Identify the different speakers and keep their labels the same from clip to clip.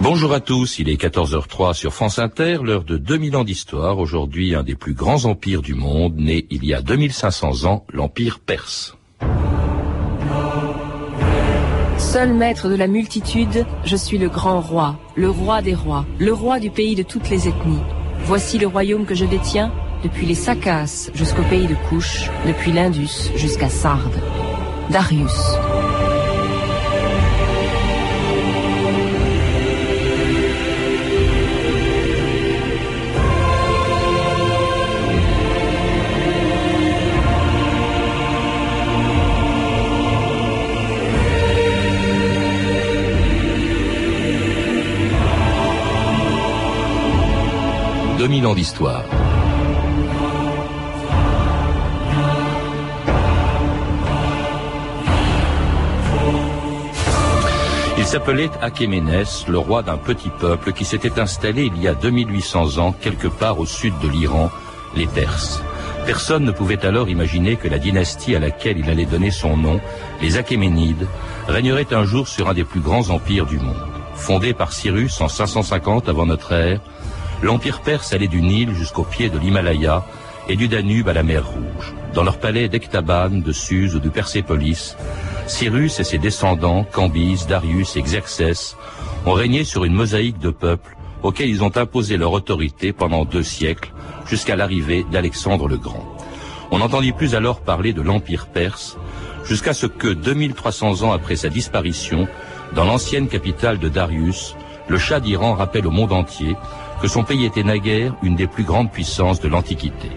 Speaker 1: Bonjour à tous, il est 14h03 sur France Inter, l'heure de 2000 ans d'histoire. Aujourd'hui, un des plus grands empires du monde, né il y a 2500 ans, l'Empire perse.
Speaker 2: Seul maître de la multitude, je suis le grand roi, le roi des rois, le roi du pays de toutes les ethnies. Voici le royaume que je détiens, depuis les Sakas jusqu'au pays de Couche, depuis l'Indus jusqu'à Sardes. Darius.
Speaker 1: Mille ans d'histoire. Il s'appelait Achéménès, le roi d'un petit peuple qui s'était installé il y a 2800 ans quelque part au sud de l'Iran, les Perses. Personne ne pouvait alors imaginer que la dynastie à laquelle il allait donner son nom, les Achéménides, régnerait un jour sur un des plus grands empires du monde. Fondé par Cyrus en 550 avant notre ère, l'Empire perse allait du Nil jusqu'au pied de l'Himalaya et du Danube à la mer Rouge. Dans leur palais d'Ectaban, de Suse ou de Persépolis, Cyrus et ses descendants, Cambyse, Darius et Xerxès, ont régné sur une mosaïque de peuples auxquels ils ont imposé leur autorité pendant deux siècles, jusqu'à l'arrivée d'Alexandre le Grand. On n'entendit plus alors parler de l'Empire perse, jusqu'à ce que, 2300 ans après sa disparition, dans l'ancienne capitale de Darius, le Shah d'Iran rappelle au monde entier que son pays était naguère une des plus grandes puissances de l'Antiquité.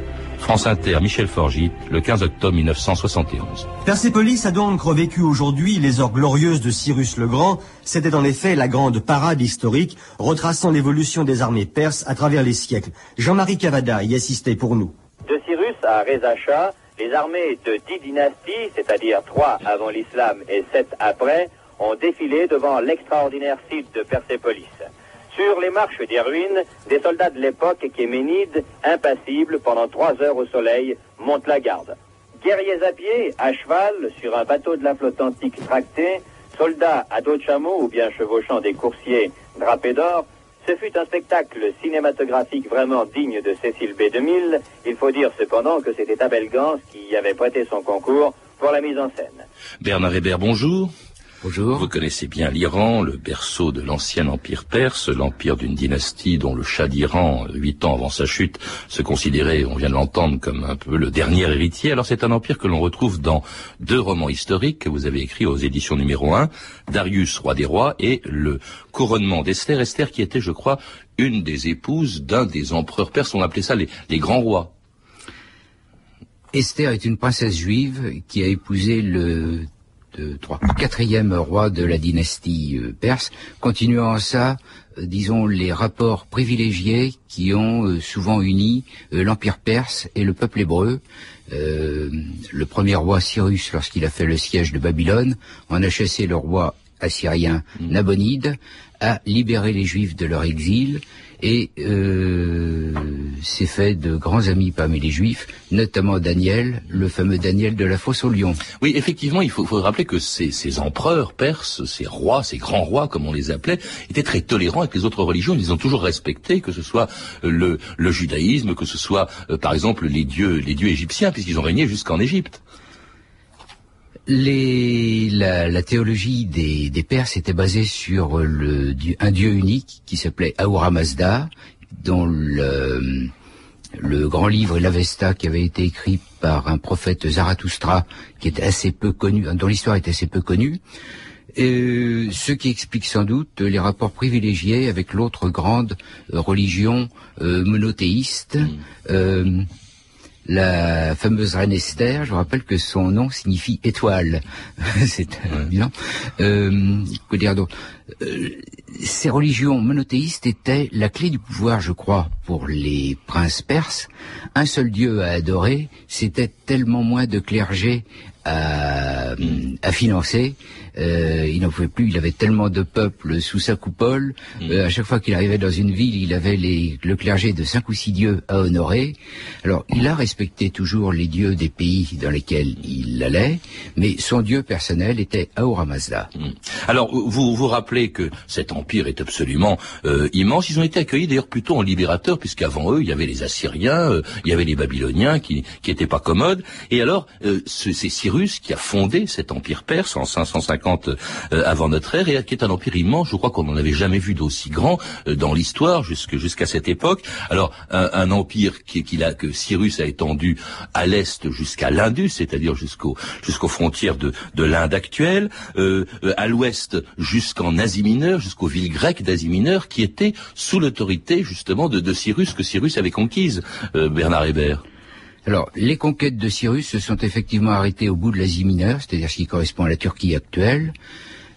Speaker 1: France Inter, Michel Forgit, le 15 octobre 1971.
Speaker 3: Persépolis a donc revécu aujourd'hui les heures glorieuses de Cyrus le Grand. C'était en effet la grande parade historique retraçant l'évolution des armées perses à travers les siècles. Jean-Marie Cavada y assistait pour nous.
Speaker 4: De Cyrus à Reza Shah, les armées de dix dynasties, c'est-à-dire trois avant l'islam et sept après, ont défilé devant l'extraordinaire site de Persépolis. Sur les marches des ruines, des soldats de l'époque kéménides, impassibles pendant trois heures au soleil, montent la garde. Guerriers à pied, à cheval, sur un bateau de la flotte antique tracté, soldats à dos de chameau ou bien chevauchant des coursiers drapés d'or, ce fut un spectacle cinématographique vraiment digne de Cécile B. 2000. Il faut dire cependant que c'était Abel Gans qui avait prêté son concours pour la mise en scène.
Speaker 1: Bernard Hébert, bonjour.
Speaker 5: Bonjour.
Speaker 1: Vous connaissez bien l'Iran, le berceau de l'ancien empire perse, l'empire d'une dynastie dont le Shah d'Iran, huit ans avant sa chute, se considérait, on vient de l'entendre, comme un peu le dernier héritier. Alors c'est un empire que l'on retrouve dans deux romans historiques que vous avez écrits aux éditions numéro 1, Darius, roi des rois, et le couronnement d'Esther. Esther qui était, je crois, une des épouses d'un des empereurs perses, on appelait ça les, les grands rois.
Speaker 5: Esther est une princesse juive qui a épousé le de trois, quatrième roi de la dynastie euh, perse, continuant ça, euh, disons, les rapports privilégiés qui ont euh, souvent uni l'Empire perse et le peuple hébreu. le premier roi Cyrus, lorsqu'il a fait le siège de Babylone, en a chassé le roi assyrien mm. Nabonide, a libéré les Juifs de leur exil et euh, fait de grands amis parmi les Juifs, notamment Daniel, le fameux Daniel de la fosse au lion.
Speaker 1: Oui, effectivement, il faut, rappeler que ces, empereurs perses, ces rois, ces grands rois, comme on les appelait, étaient très tolérants avec les autres religions. Ils ont toujours respecté, que ce soit le, le judaïsme, que ce soit, euh, par exemple, les dieux, les dieux égyptiens, puisqu'ils ont régné jusqu'en Égypte.
Speaker 5: Les, la, la, théologie des, des Perses était basée sur le, un dieu unique qui s'appelait Ahura Mazda, dont le, le grand livre l'Avesta qui avait été écrit par un prophète Zarathustra qui est assez peu connu, dont l'histoire est assez peu connue. Et ce qui explique sans doute les rapports privilégiés avec l'autre grande religion euh, monothéiste, mm. euh, la fameuse reine Esther, je vous rappelle que son nom signifie étoile. C'est. Euh, que dire d'autre? Euh, Ces religions monothéistes étaient la clé du pouvoir, je crois, pour les princes perses. Un seul dieu à adorer, c'était tellement moins de clergé à, à financer Euh, il n'en pouvait plus. Il avait tellement de peuples sous sa coupole.
Speaker 1: Mm.
Speaker 5: Euh, à chaque fois qu'il arrivait dans une ville, il avait les, le clergé de cinq ou six dieux à honorer. Alors, il a respecté toujours les dieux des pays dans lesquels il allait, mais son dieu personnel était Ahura Mazda.
Speaker 1: Mm. Alors, vous vous rappelez que cet empire est absolument euh, immense. Ils ont été accueillis d'ailleurs plutôt en libérateurs, puisqu'avant eux, il y avait les Assyriens, euh, il y avait les Babyloniens qui qui étaient pas commodes. Et alors, euh, ce- c'est Cyrus qui a fondé cet empire perse en 550 euh, avant notre ère, et qui est un empire immense. Je crois qu'on n'en avait jamais vu d'aussi grand euh, dans l'histoire jusqu'à cette époque. Alors, un, empire qui, a, que Cyrus a étendu à l'est jusqu'à l'Indus, c'est-à-dire jusqu'au jusqu'aux frontières de, de l'Inde actuelle, euh, à l'ouest jusqu'en Asie mineure, jusqu'aux villes grecques d'Asie mineure, qui étaient sous l'autorité justement de, de Cyrus que Cyrus avait conquise, Bernard Hébert.
Speaker 5: Alors, les conquêtes de Cyrus se sont effectivement arrêtées au bout de l'Asie mineure, c'est-à-dire ce qui correspond à la Turquie actuelle.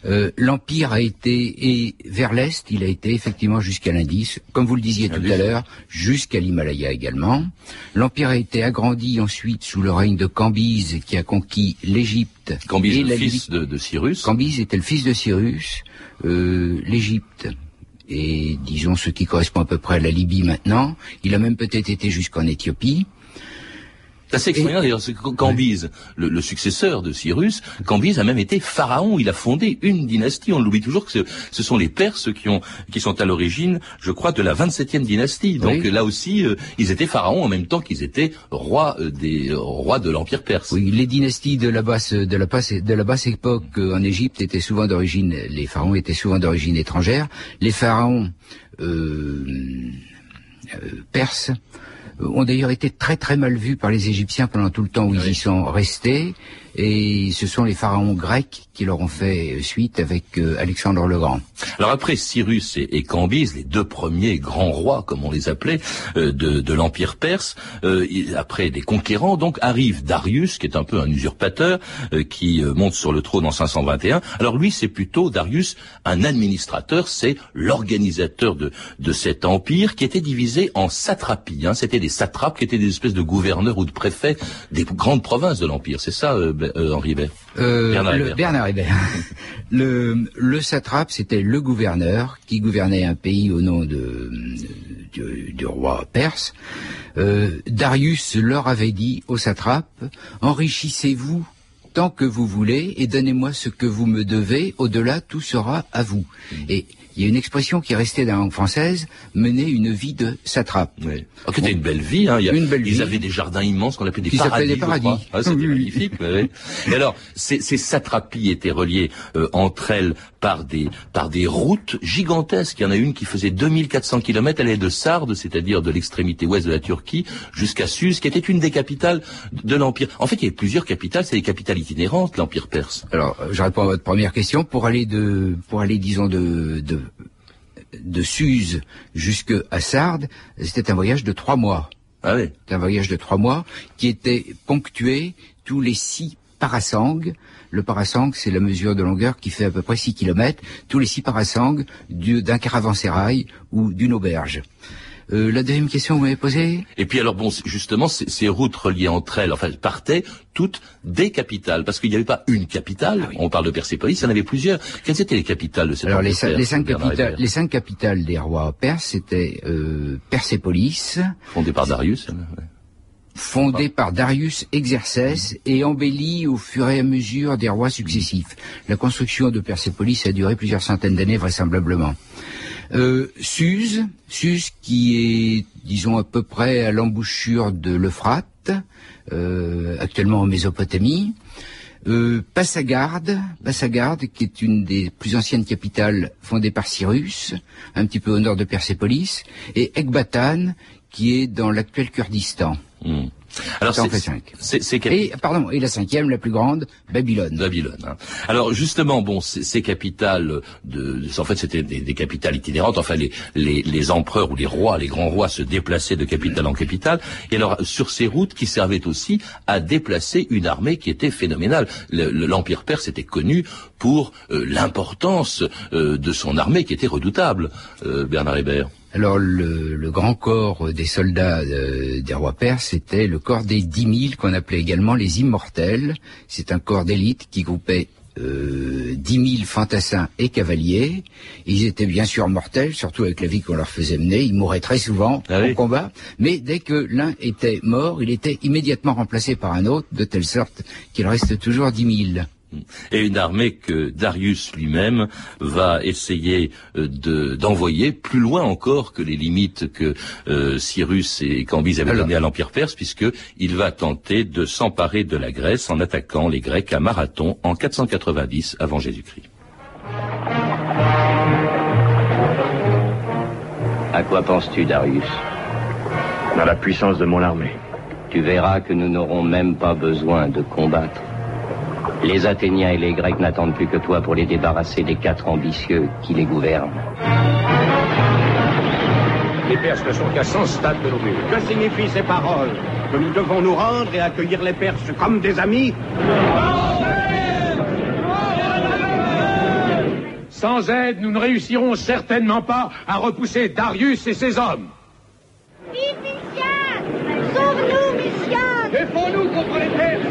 Speaker 5: Euh, L'empire a été et vers l'est, il a été effectivement jusqu'à l'Indus, comme vous le disiez tout à l'heure, jusqu'à l'Himalaya également. L'empire a été agrandi ensuite sous le règne de Cambyse, qui a conquis l'Égypte
Speaker 1: Cambyse, le
Speaker 5: la
Speaker 1: fils de Cyrus.
Speaker 5: Cambyse était le fils de Cyrus, euh, l'Égypte et disons ce qui correspond à peu près à la Libye maintenant. Il a même peut-être été jusqu'en Éthiopie.
Speaker 1: C'est assez extraordinaire d'ailleurs, c'est que Cambyse, le, le successeur de Cyrus, Cambyse a même été pharaon, il a fondé une dynastie, on l'oublie toujours que ce, ce sont les Perses qui ont qui sont à l'origine, je crois, de la 27e dynastie. Donc
Speaker 5: Oui.
Speaker 1: là aussi, euh, ils étaient pharaons en même temps qu'ils étaient rois euh, des euh, rois de l'Empire perse.
Speaker 5: Oui, les dynasties de la basse de la basse de la basse époque euh, en Égypte étaient souvent d'origine les pharaons étaient souvent d'origine étrangère. Les pharaons euh, euh, perses ont d'ailleurs été très très mal vus par les Égyptiens pendant tout le temps où ils y sont restés et ce sont les pharaons grecs qui leur ont fait suite avec euh, Alexandre le Grand.
Speaker 1: Alors après Cyrus et, et les deux premiers grands rois, comme on les appelait, euh, de, de l'Empire perse, euh, après des conquérants, donc arrive Darius, qui est un peu un usurpateur, euh, qui euh, monte sur le trône en 521. Alors lui, c'est plutôt Darius, un administrateur, c'est l'organisateur de, de cet empire qui était divisé en satrapies. Hein. C'était des satrapes qui étaient des espèces de gouverneurs ou de préfets des grandes provinces de l'empire. C'est ça, euh, Euh, Henri Hébert
Speaker 5: Euh,
Speaker 1: Bernard
Speaker 5: le-
Speaker 1: Hébert.
Speaker 5: Bernard Hébert. le, le satrape, c'était le gouverneur qui gouvernait un pays au nom de, du, du roi perse. Euh, Darius leur avait dit aux satrapes, enrichissez-vous tant que vous voulez et donnez-moi ce que vous me devez, au-delà tout sera à vous. Et il y a une expression qui est restée dans la langue française, mener une vie de satrape.
Speaker 1: Oui. Oh, c'était une belle vie. Hein. Il y a-
Speaker 5: Une belle
Speaker 1: ils
Speaker 5: vie.
Speaker 1: avaient des jardins immenses qu'on appelait des
Speaker 5: Qui
Speaker 1: paradis.
Speaker 5: des paradis.
Speaker 1: Ah, c'était
Speaker 5: Oui, oui.
Speaker 1: magnifique. ouais. Et alors, ces, ces satrapies étaient reliées euh, entre elles par des par des routes gigantesques. Il y en a une qui faisait 2400 kilomètres. Elle est de Sardes, c'est-à-dire de l'extrémité ouest de la Turquie, jusqu'à Suse, qui était une des capitales de l'empire. En fait, il y avait plusieurs capitales. C'est des capitales itinérantes, l'empire perse.
Speaker 5: Alors, euh, je réponds à votre première question. Pour aller de, pour aller, disons, de, de, de Suse jusqu'à Sardes, c'était un voyage de trois mois.
Speaker 1: Ah oui.
Speaker 5: Un voyage de trois mois qui était ponctué tous les six parasangs. Le parasang, c'est la mesure de longueur qui fait à peu près 6 kilomètres. Tous les six parasangs du- d'un caravansérail ou d'une auberge. Euh, la deuxième question que vous m'avez posée
Speaker 1: Et puis alors bon, justement, ces, ces routes reliées entre elles, enfin, elles partaient toutes des capitales, parce qu'il n'y avait pas une capitale. On parle de Persépolis, il y en avait plusieurs. Quelles étaient les capitales de cette
Speaker 5: Alors les,
Speaker 1: perse,
Speaker 5: cinq capitales,
Speaker 1: Hébert
Speaker 5: les cinq capitales des rois perses, c'était euh, Persépolis,
Speaker 1: Fondée par Darius. ouais.
Speaker 5: fondée par Darius Exercès et embellie au fur et à mesure des rois successifs. La construction de Persépolis a duré plusieurs centaines d'années vraisemblablement. Euh, Suse, Suse qui est, disons, à peu près à l'embouchure de l'Euphrate, euh, actuellement en Mésopotamie. Euh, Passagarde, Passagarde, qui est une des plus anciennes capitales fondées par Cyrus, un petit peu au nord de Persépolis, et Ecbatane, qui est dans l'actuel Kurdistan.
Speaker 1: Hmm. Alors c'est-
Speaker 5: fait cinq.
Speaker 1: c'est c'est cap-
Speaker 5: Et, pardon, et la cinquième, la plus grande, Babylone.
Speaker 1: Babylone. hein. Alors justement, bon, ces, capitales, de, de- en fait, c'était des, des capitales itinérantes. Enfin, les, les, les empereurs ou les rois, les grands rois, se déplaçaient de capitale en capitale. Et alors, sur ces routes, qui servaient aussi à déplacer une armée qui était phénoménale. Le- le- L'empire perse était connu pour euh, l'importance euh, de son armée, qui était redoutable. Euh, Bernard Hébert.
Speaker 5: Alors le, le grand corps des soldats euh, des rois perses, c'était le corps des dix mille qu'on appelait également les immortels. C'est un corps d'élite qui groupait euh, 10 000 fantassins et cavaliers. Ils étaient bien sûr mortels, surtout avec la vie qu'on leur faisait mener. Ils mouraient très souvent
Speaker 1: Ah
Speaker 5: au
Speaker 1: oui.
Speaker 5: combat. Mais dès que l'un était mort, il était immédiatement remplacé par un autre, de telle sorte qu'il reste toujours 10 000.
Speaker 1: Et une armée que Darius lui-même va essayer euh, de- d'envoyer plus loin encore que les limites que euh, Cyrus et Cambyse avaient données à l'Empire perse, puisque il va tenter de s'emparer de la Grèce en attaquant les Grecs à Marathon en 490 avant Jésus-Christ.
Speaker 6: À quoi penses-tu, Darius?
Speaker 7: Dans la puissance de mon armée.
Speaker 6: Tu verras que nous n'aurons même pas besoin de combattre. Les Athéniens et les Grecs n'attendent plus que toi pour les débarrasser des quatre ambitieux qui les gouvernent.
Speaker 8: Les Perses ne sont qu'à 100 stades de nos murs.
Speaker 7: Que signifient ces paroles Que nous devons nous rendre et accueillir les Perses comme des amis?
Speaker 8: Sans aide, nous ne réussirons certainement pas à repousser Darius et ses hommes.
Speaker 9: Vive Sauve-nous,
Speaker 8: Défends-nous contre les Perses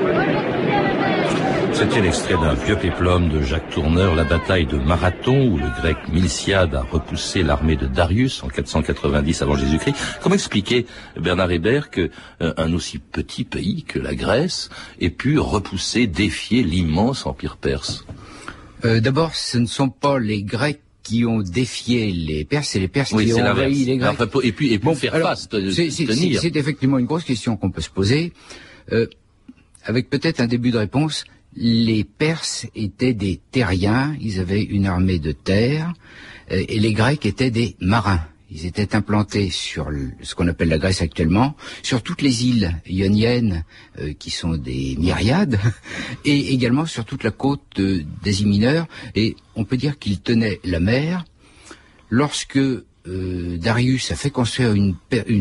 Speaker 1: C'était l'extrait d'un vieux péplum de Jacques Tourneur, la bataille de Marathon, où le grec Milciade a repoussé l'armée de Darius en 490 avant Jésus-Christ. Comment expliquer, Bernard Hébert, que euh, un aussi petit pays que la Grèce ait pu repousser, défier l'immense empire perse?
Speaker 5: Euh, D'abord, ce ne sont pas les Grecs qui ont défié les Perses, c'est les Perses
Speaker 1: Oui,
Speaker 5: qui ont envahi les Grecs.
Speaker 1: Enfin, et puis, et puis
Speaker 5: Bon,
Speaker 1: faire
Speaker 5: alors,
Speaker 1: face,
Speaker 5: c'est effectivement une grosse question qu'on peut se poser, euh, avec peut-être un début de réponse. Les Perses étaient des terriens, ils avaient une armée de terre, euh, et les Grecs étaient des marins. Ils étaient implantés sur ce qu'on appelle la Grèce actuellement, sur toutes les îles ioniennes, euh, qui sont des myriades, et également sur toute la côte d'Asie mineure. Et on peut dire qu'ils tenaient la mer, lorsque euh, Darius a fait construire une,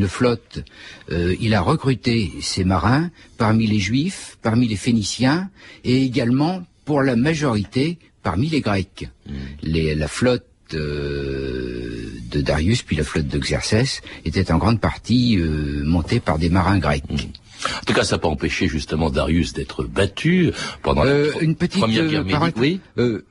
Speaker 5: flotte, euh, il a recruté ses marins parmi les Juifs, parmi les Phéniciens et également pour la majorité parmi les Grecs. Les- la flotte euh, de Darius puis la flotte de Xerxès était en grande partie euh, montée par des marins grecs.
Speaker 1: En tout cas, ça n'a pas empêché justement Darius d'être battu pendant
Speaker 5: Euh,
Speaker 1: la
Speaker 5: une petite
Speaker 1: première guerre. Oui.
Speaker 5: Euh,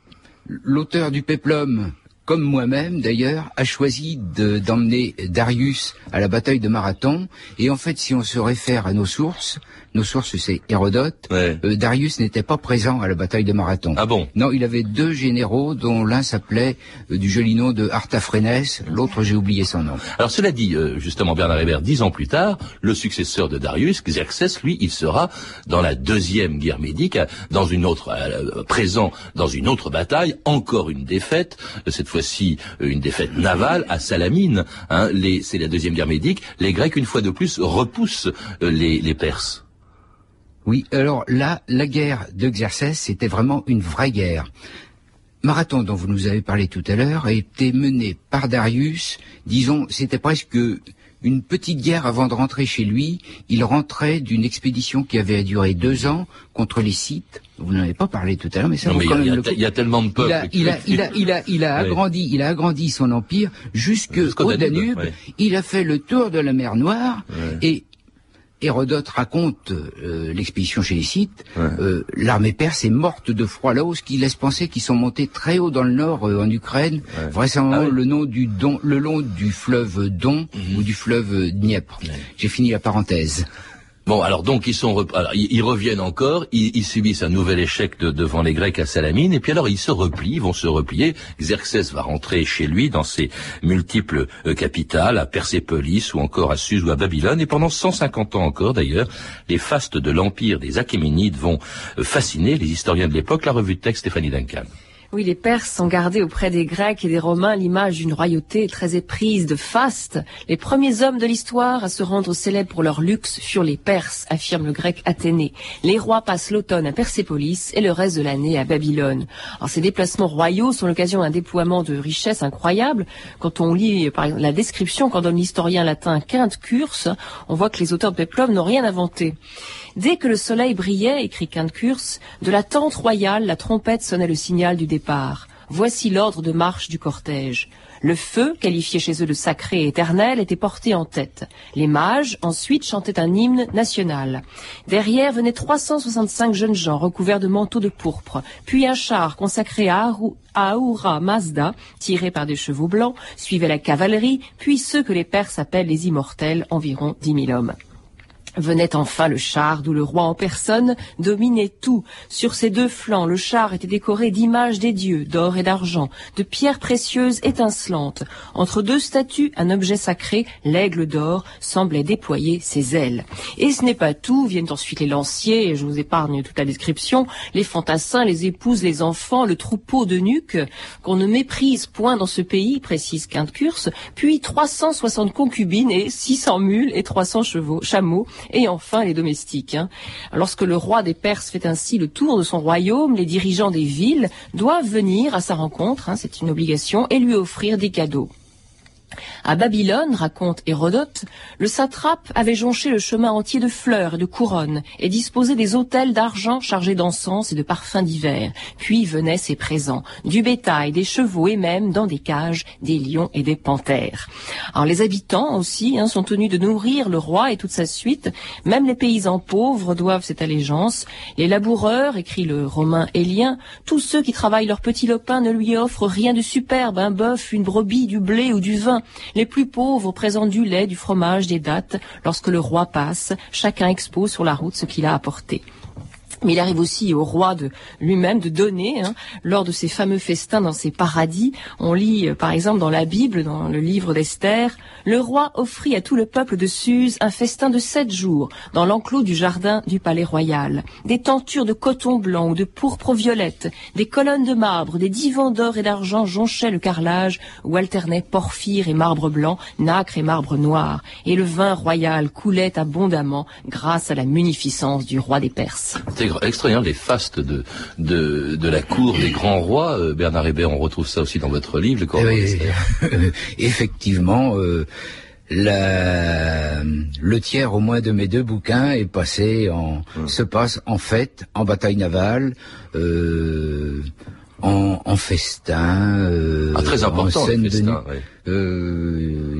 Speaker 5: L'auteur du péplum, comme moi-même d'ailleurs, a choisi de- d'emmener Darius à la bataille de Marathon. Et en fait, si on se réfère à nos sources, nos sources c'est Hérodote,
Speaker 1: Ouais.
Speaker 5: euh, Darius n'était pas présent à la bataille de Marathon.
Speaker 1: Ah bon
Speaker 5: Non, il avait deux généraux dont l'un s'appelait euh, du joli nom de Artaphrènes, l'autre j'ai oublié son nom.
Speaker 1: Alors cela dit, euh, justement, Bernard Hébert, dix ans plus tard, le successeur de Darius, Xerxès, lui, il sera dans la deuxième guerre médique, dans une autre, euh, présent dans une autre bataille, encore une défaite, cette fois-ci une défaite navale à Salamine. Hein, les- c'est la deuxième guerre médique. Les Grecs, une fois de plus, repoussent les, les Perses.
Speaker 5: Oui, alors là, la guerre de Xerxès, c'était vraiment une vraie guerre. Marathon, dont vous nous avez parlé tout à l'heure, a été mené par Darius. Disons, c'était presque une petite guerre avant de rentrer chez lui. Il rentrait d'une expédition qui avait duré deux ans contre les Scythes. Vous n'en avez pas parlé tout à l'heure, mais ça
Speaker 1: Non,
Speaker 5: vaut
Speaker 1: mais
Speaker 5: quand
Speaker 1: il y a il y a tellement de peuples
Speaker 5: Il a,
Speaker 1: que-
Speaker 5: il a, il a, il a, il a
Speaker 1: Ouais.
Speaker 5: agrandi, il a agrandi son empire
Speaker 1: Jusqu'au
Speaker 5: au
Speaker 1: Danube,
Speaker 5: Danube.
Speaker 1: ouais.
Speaker 5: Il a fait le tour de la mer Noire
Speaker 1: Ouais.
Speaker 5: et Hérodote raconte euh, l'expédition chez les Scythes.
Speaker 1: Ouais.
Speaker 5: Euh, L'armée perse est morte de froid là-haut, ce qui laisse penser qu'ils sont montés très haut dans le nord, euh, en Ukraine, vraisemblablement
Speaker 1: Ah
Speaker 5: le nom du Don, le long du fleuve Don ou du fleuve Dniepr. J'ai fini la parenthèse.
Speaker 1: Bon, alors donc ils sont, alors, ils, reviennent encore, ils, ils subissent un nouvel échec de- devant les Grecs à Salamine, et puis alors ils se replient, ils vont se replier. Xerxès va rentrer chez lui dans ses multiples euh, capitales, à Persépolis ou encore à Suse ou à Babylone, et pendant 150 ans encore d'ailleurs, les fastes de l'empire des Achéménides vont euh, fasciner les historiens de l'époque. La revue de texte Stéphanie Duncan.
Speaker 2: Oui, les Perses ont gardé auprès des Grecs et des Romains l'image d'une royauté très éprise de faste. Les premiers hommes de l'histoire à se rendre célèbres pour leur luxe furent les Perses, affirme le grec Athénée. Les rois passent l'automne à Persépolis et le reste de l'année à Babylone. Alors, ces déplacements royaux sont l'occasion d'un déploiement de richesses incroyables. Quand on lit par exemple, la description qu'en donne l'historien latin Quinte Curse, on voit que les auteurs de Péplum n'ont rien inventé. Dès que le soleil brillait, écrit Quinte Curse, de la tente royale, la trompette sonnait le signal du départ. Voici l'ordre de marche du cortège. Le feu, qualifié chez eux de sacré et éternel, était porté en tête. Les mages, ensuite, chantaient un hymne national. Derrière venaient 365 jeunes gens recouverts de manteaux de pourpre, puis un char consacré à Ahura Mazda, tiré par des chevaux blancs, suivait la cavalerie, puis ceux que les Perses appellent les immortels, environ dix mille hommes. Venait enfin le char d'où le roi en personne dominait tout. Sur ses deux flancs, le char était décoré d'images des dieux, d'or et d'argent, de pierres précieuses étincelantes. Entre deux statues, un objet sacré, l'aigle d'or, semblait déployer ses ailes. Et ce n'est pas tout, viennent ensuite les lanciers, je vous épargne toute la description, les fantassins, les épouses, les enfants, le troupeau de nuques, qu'on ne méprise point dans ce pays, précise Quinte-Curse, puis 360 concubines et 600 mules et 300 chevaux, chameaux, et enfin les domestiques. Hein. Lorsque le roi des Perses fait ainsi le tour de son royaume, les dirigeants des villes doivent venir à sa rencontre, hein, c'est une obligation, et lui offrir des cadeaux. À Babylone, raconte Hérodote, le satrape avait jonché le chemin entier de fleurs et de couronnes et disposé des hôtels d'argent chargés d'encens et de parfums divers. Puis venaient ses présents, du bétail, des chevaux et même, dans des cages, des lions et des panthères. Alors les habitants aussi hein, sont tenus de nourrir le roi et toute sa suite. Même les paysans pauvres doivent cette allégeance. Les laboureurs, écrit le romain Élien, tous ceux qui travaillent leur petit lopin ne lui offrent rien de superbe, un bœuf, une brebis, du blé ou du vin. Les plus pauvres présentent du lait, du fromage, des dattes. Lorsque le roi passe, chacun expose sur la route ce qu'il a apporté. Mais il arrive aussi au roi de lui-même de donner, hein, lors de ces fameux festins dans ses paradis. On lit, euh, par exemple, dans la Bible, dans le livre d'Esther, le roi offrit à tout le peuple de Suse un festin de sept jours dans l'enclos du jardin du palais royal. Des tentures de coton blanc ou de pourpre violette, des colonnes de marbre, des divans d'or et d'argent jonchaient le carrelage où alternaient porphyre et marbre blanc, nacre et marbre noir. Et le vin royal coulait abondamment grâce à la munificence du roi des Perses
Speaker 1: extraordinaire, les fastes de, de, de la cour des grands rois. Euh, Bernard Hébert, on retrouve ça aussi dans votre livre, le
Speaker 5: eh Effectivement, euh, la, le tiers au moins de mes deux bouquins est passé en, hum. se passe en fête, en bataille navale, euh, en, en festin,
Speaker 1: euh, ah, très important, en scène festin,
Speaker 5: de euh,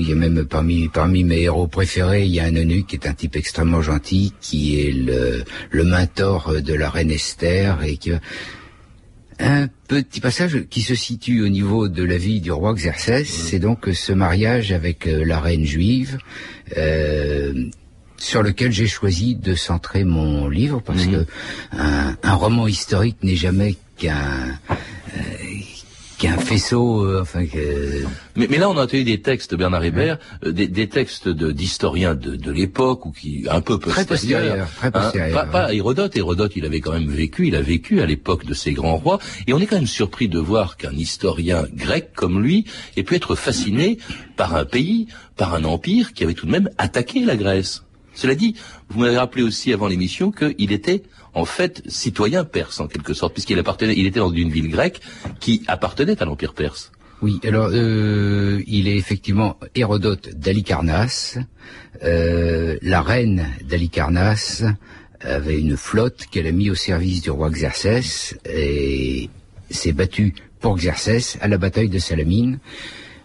Speaker 5: oui, il y a même parmi parmi mes héros préférés, il y a un eunuque qui est un type extrêmement gentil, qui est le, le mentor de la reine Esther et un petit passage qui se situe au niveau de la vie du roi Xerxès, c'est donc ce mariage avec euh, la reine juive, euh, sur lequel j'ai choisi de centrer mon livre parce mhm. que un, un, roman historique n'est jamais qu'un euh, qu'un faisceau, euh, enfin que...
Speaker 1: Mais, mais, là, on a entendu des textes de Bernard Hébert, euh, des, des, textes d'historiens de, de, l'époque ou qui un peu
Speaker 5: très postérieurs, très hein,
Speaker 1: postérieurs. pas, pas, Hérodote. Hérodote, il avait quand même vécu, il a vécu à l'époque de ces grands rois, et on est quand même surpris de voir qu'un historien grec comme lui ait pu être fasciné par un pays, par un empire qui avait tout de même attaqué la Grèce. Cela dit, vous m'avez rappelé aussi avant l'émission qu'il était en fait citoyen perse en quelque sorte, puisqu'il appartenait, il était dans une ville grecque qui appartenait à l'empire perse.
Speaker 5: Oui, alors euh, il est effectivement Hérodote d'Alicarnasse. Euh, la reine d'Alicarnasse avait une flotte qu'elle a mis au service du roi Xerxès et s'est battue pour Xerxès à la bataille de Salamine.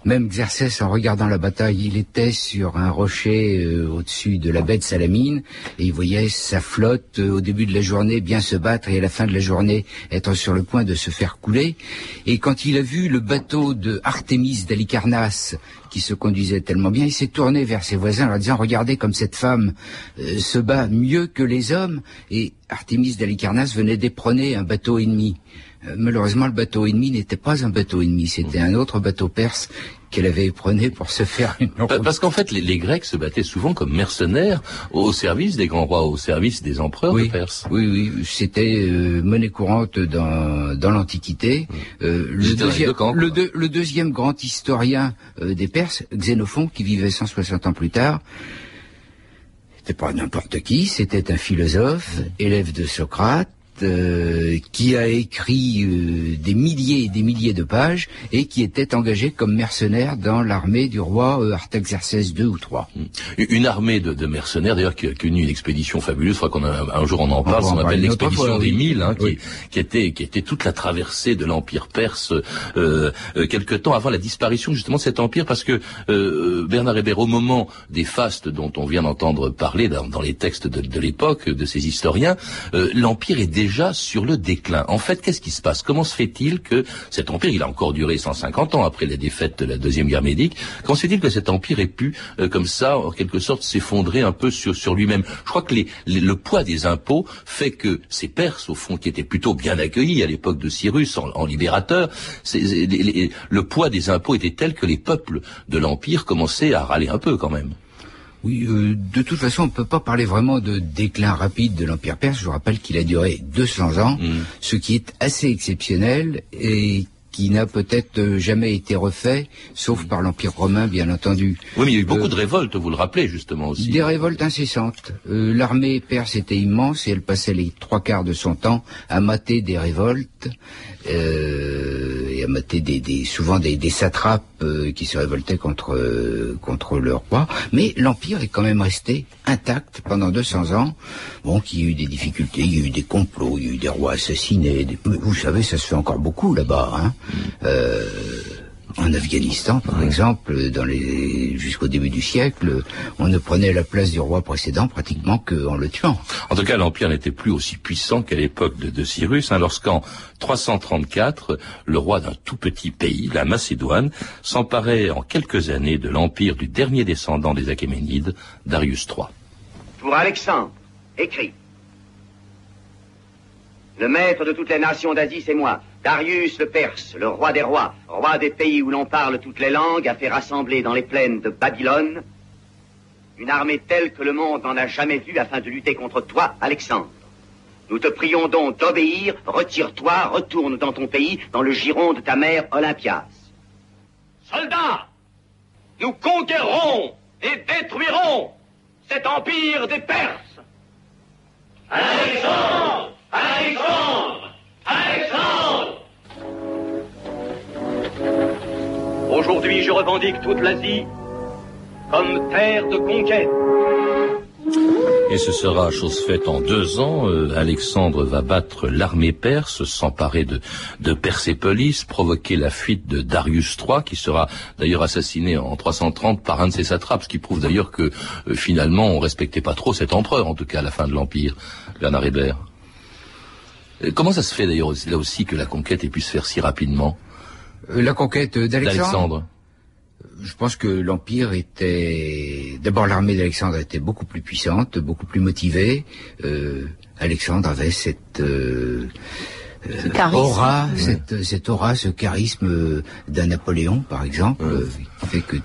Speaker 5: Même Xerxès, en regardant la bataille, il était sur un rocher euh, au-dessus de la baie de Salamine, et il voyait sa flotte euh, au début de la journée bien se battre et à la fin de la journée être sur le point de se faire couler. Et quand il a vu le bateau de Artémis d'Alicarnasse qui se conduisait tellement bien, il s'est tourné vers ses voisins en leur disant regardez comme cette femme euh, se bat mieux que les hommes. Et Artémis d'Alicarnasse venait d'éperonner un bateau ennemi. Euh, malheureusement, le bateau ennemi n'était pas un bateau ennemi, c'était un autre bateau perse qu'elle avait éprouvé pour se faire une
Speaker 1: Parce qu'en fait, les, Grecs se battaient souvent comme mercenaires au service des grands rois, au service des empereurs
Speaker 5: oui,
Speaker 1: de Perse.
Speaker 5: Oui, oui, c'était euh, monnaie courante dans, dans l'Antiquité. Euh, le, deuxième, le, deuxième grand historien des Perses, Xénophon, qui vivait 160 ans plus tard, c'était pas n'importe qui, c'était un philosophe, élève de Socrate, euh, qui a écrit euh, des milliers et des milliers de pages et qui était engagé comme mercenaire dans l'armée du roi euh, Artaxerxès II ou III.
Speaker 1: Une armée de, de mercenaires, d'ailleurs, qui a connu une expédition fabuleuse. Je crois qu'on a un jour on en parle. On appelle l'expédition des
Speaker 5: oui.
Speaker 1: mille, hein,
Speaker 5: Oui.
Speaker 1: qui, qui était qui était toute la traversée de l'empire perse euh, euh, quelque temps avant la disparition justement de cet empire, parce que euh, Bernard Hébert, au moment des fastes dont on vient d'entendre parler dans, dans les textes de, de l'époque de ces historiens, euh, l'empire est déjà sur le déclin. En fait, qu'est-ce qui se passe? Comment se fait-il que cet empire, il a encore duré 150 ans après la défaite de la deuxième guerre médique, comment se fait-il que cet empire ait pu, euh, comme ça, en quelque sorte, s'effondrer un peu sur, lui-même? Je crois que le poids des impôts fait que ces Perses, au fond, qui étaient plutôt bien accueillis à l'époque de Cyrus en, libérateur, le poids des impôts était tel que les peuples de l'empire commençaient à râler un peu quand même.
Speaker 5: Oui, euh, de toute façon, on ne peut pas parler vraiment de déclin rapide de l'Empire perse. Je vous rappelle qu'il a duré 200 ans, ce qui est assez exceptionnel et qui n'a peut-être euh, jamais été refait, sauf par l'Empire romain, bien entendu.
Speaker 1: Oui, mais il y a eu beaucoup
Speaker 5: Euh,
Speaker 1: de révoltes, vous le rappelez justement aussi.
Speaker 5: Des révoltes incessantes. Euh, L'armée perse était immense et elle passait les trois quarts de son temps à mater des révoltes euh, à mater des, des- souvent des, des satrapes euh, qui se révoltaient contre euh, contre leur roi. Mais l'empire est quand même resté intact pendant 200 ans. Bon, qu'il y a eu des difficultés, il y a eu des complots, il y a eu des rois assassinés. des- Vous savez, ça se fait encore beaucoup là-bas. Hein. Euh, en Afghanistan, par exemple, dans les jusqu'au début du siècle, on ne prenait la place du roi précédent pratiquement qu'en le tuant.
Speaker 1: En tout cas, l'Empire n'était plus aussi puissant qu'à l'époque de, de Cyrus, hein, lorsqu'en 334, le roi d'un tout petit pays, la Macédoine, s'emparait en quelques années de l'empire du dernier descendant des Achéménides, Darius III.
Speaker 10: Pour Alexandre, écrit. Le maître de toutes les nations d'Asie, c'est moi. Darius le Perse, le roi des rois, roi des pays où l'on parle toutes les langues, a fait rassembler dans les plaines de Babylone une armée telle que le monde n'en a jamais vue afin de lutter contre toi, Alexandre. Nous te prions donc d'obéir, retire-toi, retourne dans ton pays, dans le giron de ta mère Olympias.
Speaker 8: Soldats, nous conquérons et détruirons cet empire des Perses. Alexandre Alexandre Alexandre Aujourd'hui, je revendique toute l'Asie comme terre de conquête.
Speaker 1: Et ce sera chose faite en deux ans. Euh, Alexandre va battre l'armée perse, s'emparer de, de Persépolis, provoquer la fuite de Darius III, qui sera d'ailleurs assassiné en 330 par un de ses satrapes, ce qui prouve d'ailleurs que euh, finalement on respectait pas trop cet empereur, en tout cas à la fin de l'Empire, Bernard Hébert. Euh, Comment ça se fait d'ailleurs là aussi que la conquête ait pu se faire si rapidement
Speaker 5: Euh, la conquête d'Alexandre
Speaker 1: d'Alexandre
Speaker 5: Je pense que l'Empire était... D'abord, l'armée d'Alexandre était beaucoup plus puissante, beaucoup plus motivée. Euh, Alexandre avait cette... euh, euh,
Speaker 2: charisme.
Speaker 5: aura, cette, cette aura, ce charisme euh, d'un Napoléon, par exemple, euh, qui fait que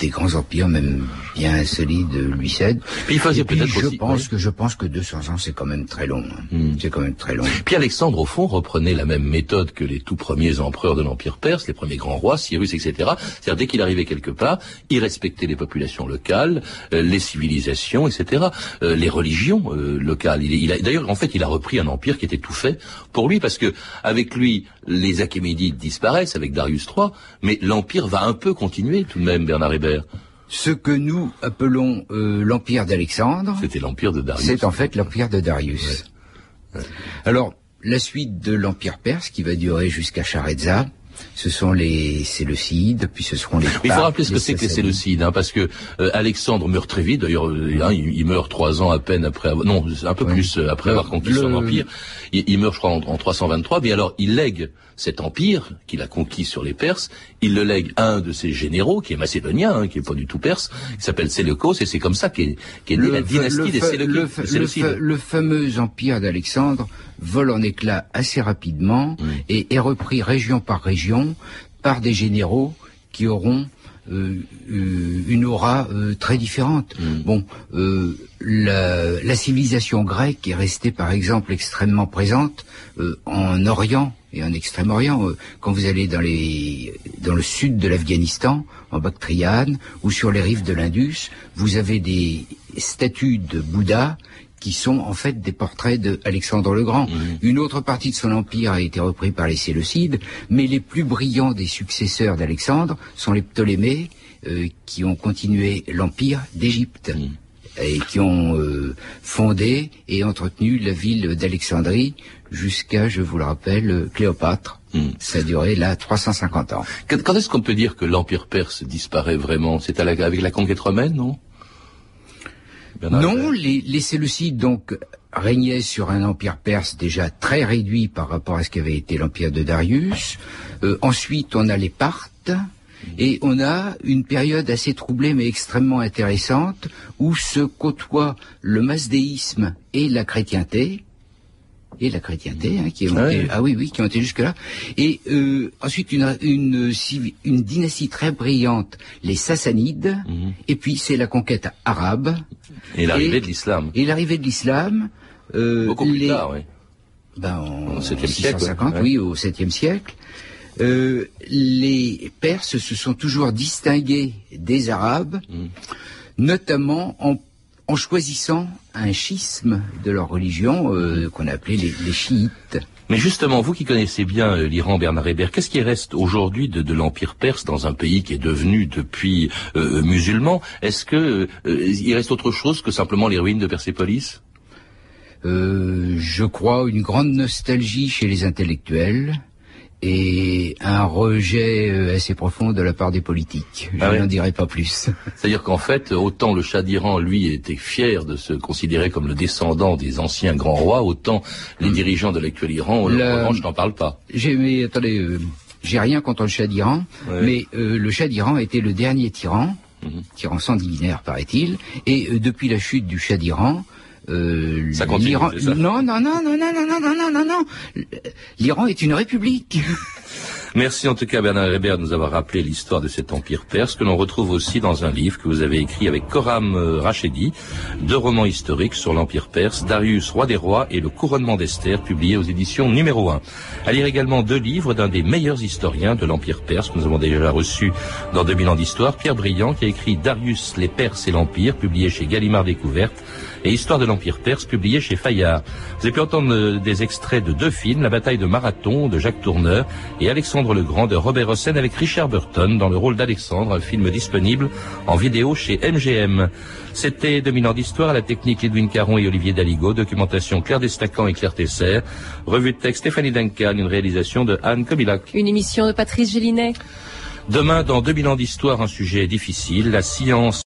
Speaker 5: des grands empires, même bien solides, lui cèdent.
Speaker 1: Puis il faisait
Speaker 5: Et puis,
Speaker 1: peut-être
Speaker 5: je
Speaker 1: aussi-
Speaker 5: pense que je pense que 200 ans, c'est quand même très long. hein.
Speaker 1: Hmm.
Speaker 5: C'est quand même très long.
Speaker 1: Puis Alexandre, au fond, reprenait la même méthode que les tout premiers empereurs de l'Empire perse, les premiers grands rois, Cyrus, etc. C'est-à-dire, dès qu'il arrivait quelque part, il respectait les populations locales, euh, les civilisations, etc., euh, les religions euh, locales. Il, il a, D'ailleurs, en fait, il a repris un empire qui était tout fait pour lui, parce que avec lui, les Achéménides disparaissent avec Darius III, mais l'empire va un peu continuer tout de même, Bernard Hébert.
Speaker 5: Ce que nous appelons euh, l'Empire d'Alexandre,
Speaker 1: C'était l'empire de Darius.
Speaker 5: c'est en fait l'Empire de Darius. Alors, la suite de l'Empire perse qui va durer jusqu'à Charetza, ce sont les Séleucides, puis ce seront les
Speaker 1: Il faut rappeler ce que c'est que les. Séleucides, hein, parce que euh, Alexandre meurt très vite. D'ailleurs, euh, hein, il, il meurt trois ans à peine après avoir, non, un peu
Speaker 5: Oui.
Speaker 1: plus euh, après avoir conquis son empire. Il, il meurt, je crois, en, en 323. Mais alors, il lègue cet empire qu'il a conquis sur les Perses. Il le lègue à un de ses généraux, qui est macédonien, hein, qui est pas du tout perse, qui s'appelle Séleucos, et c'est comme ça qu'est qu'est née la dynastie des Séleucides. des
Speaker 5: le fameux empire d'Alexandre vole en éclats assez rapidement et est repris région par région par des généraux qui auront euh, euh, une aura euh, très différente. Bon, euh, la, la civilisation grecque est restée, par exemple, extrêmement présente en Orient et en Extrême-Orient. Quand vous allez dans les dans le sud de l'Afghanistan, en Bactriane ou sur les rives de l'Indus, vous avez des statues de Bouddha qui sont en fait des portraits d'Alexandre le Grand. Une autre partie de son empire a été reprise par les Séleucides, mais les plus brillants des successeurs d'Alexandre sont les Ptolémées, euh, qui ont continué l'empire d'Égypte. Et qui ont euh, fondé et entretenu la ville d'Alexandrie jusqu'à, je vous le rappelle, Cléopâtre. Ça a duré là 350 ans.
Speaker 1: Quand, quand est-ce qu'on peut dire que l'Empire perse disparaît vraiment? C'est avec la conquête romaine, non? Bernard
Speaker 5: Non, les, les Séleucides donc régnaient sur un empire perse déjà très réduit par rapport à ce qu'avait été l'empire de Darius. Euh, ensuite, on a les Parthes. Et on a une période assez troublée mais extrêmement intéressante où se côtoient le masdéisme et la chrétienté et la chrétienté hein, qui ont
Speaker 1: Ah
Speaker 5: été,
Speaker 1: oui.
Speaker 5: ah oui oui qui ont été jusque là et euh, ensuite une, une dynastie très brillante les Sassanides
Speaker 1: Mhm.
Speaker 5: et puis c'est la conquête arabe
Speaker 1: Et l'arrivée de l'islam.
Speaker 5: et l'arrivée de l'islam, euh,
Speaker 1: Beaucoup plus
Speaker 5: les-
Speaker 1: tard, oui.
Speaker 5: ben, en
Speaker 1: Au septième siècle,
Speaker 5: 650,
Speaker 1: ouais.
Speaker 5: oui, au 7e siècle, euh, les Perses se sont toujours distingués des Arabes,
Speaker 1: Mm.
Speaker 5: notamment en, en choisissant un schisme de leur religion euh, qu'on appelait les, les chiites.
Speaker 1: Mais justement, vous qui connaissez bien euh, l'Iran, Bernard Hébert, qu'est-ce qui reste aujourd'hui de, de l'Empire perse dans un pays qui est devenu depuis euh, musulman? Est-ce que euh, il reste autre chose que simplement les ruines de Persépolis?
Speaker 5: Euh, je crois une grande nostalgie chez les intellectuels et un rejet euh, assez profond de la part des politiques. Je
Speaker 1: Ah ouais
Speaker 5: n'en dirai pas plus.
Speaker 1: C'est-à-dire qu'en fait, autant le Shah d'Iran, lui, était fier de se considérer comme le descendant des anciens grands rois, autant les dirigeants de l'actuel Iran, en
Speaker 5: Le-
Speaker 1: revanche, n'en parlent pas.
Speaker 5: J'ai mais attendez, euh, j'ai rien contre le Shah d'Iran,
Speaker 1: Ouais.
Speaker 5: mais euh, le Shah d'Iran était le dernier tyran,
Speaker 1: Mhm.
Speaker 5: tyran sanguinaire paraît-il, et euh, depuis la chute du Shah d'Iran. Euh,
Speaker 1: Ça continue, ça
Speaker 5: Non, non, non, non, non, non, non, non, non, non, non. L'Iran est une république.
Speaker 1: Merci en tout cas Bernard Hébert de nous avoir rappelé l'histoire de cet empire perse que l'on retrouve aussi dans un livre que vous avez écrit avec Coram euh, Rachedi, deux romans historiques sur l'empire perse, Darius, roi des rois et le couronnement d'Esther, publié aux éditions numéro 1. À lire également deux livres d'un des meilleurs historiens de l'empire perse que nous avons déjà reçu dans 2000 ans d'histoire, Pierre Briand qui a écrit Darius, les Perses et l'Empire, publié chez Gallimard Découverte, et Histoire de l'Empire perse, publié chez Fayard. Vous avez pu entendre euh, des extraits de deux films, La bataille de Marathon de Jacques Tourneur et Alexandre le Grand de Robert Hossein avec Richard Burton dans le rôle d'Alexandre, un film disponible en vidéo chez MGM. C'était 2000 ans d'histoire à la technique Edwin Caron et Olivier Daligo, documentation Claire Destacan et Claire Tesser, revue de texte Stéphanie Duncan, une réalisation de Anne Kobilac.
Speaker 2: Une émission de Patrice Gélinet.
Speaker 1: Demain, dans 2000 ans d'histoire, un sujet difficile, la science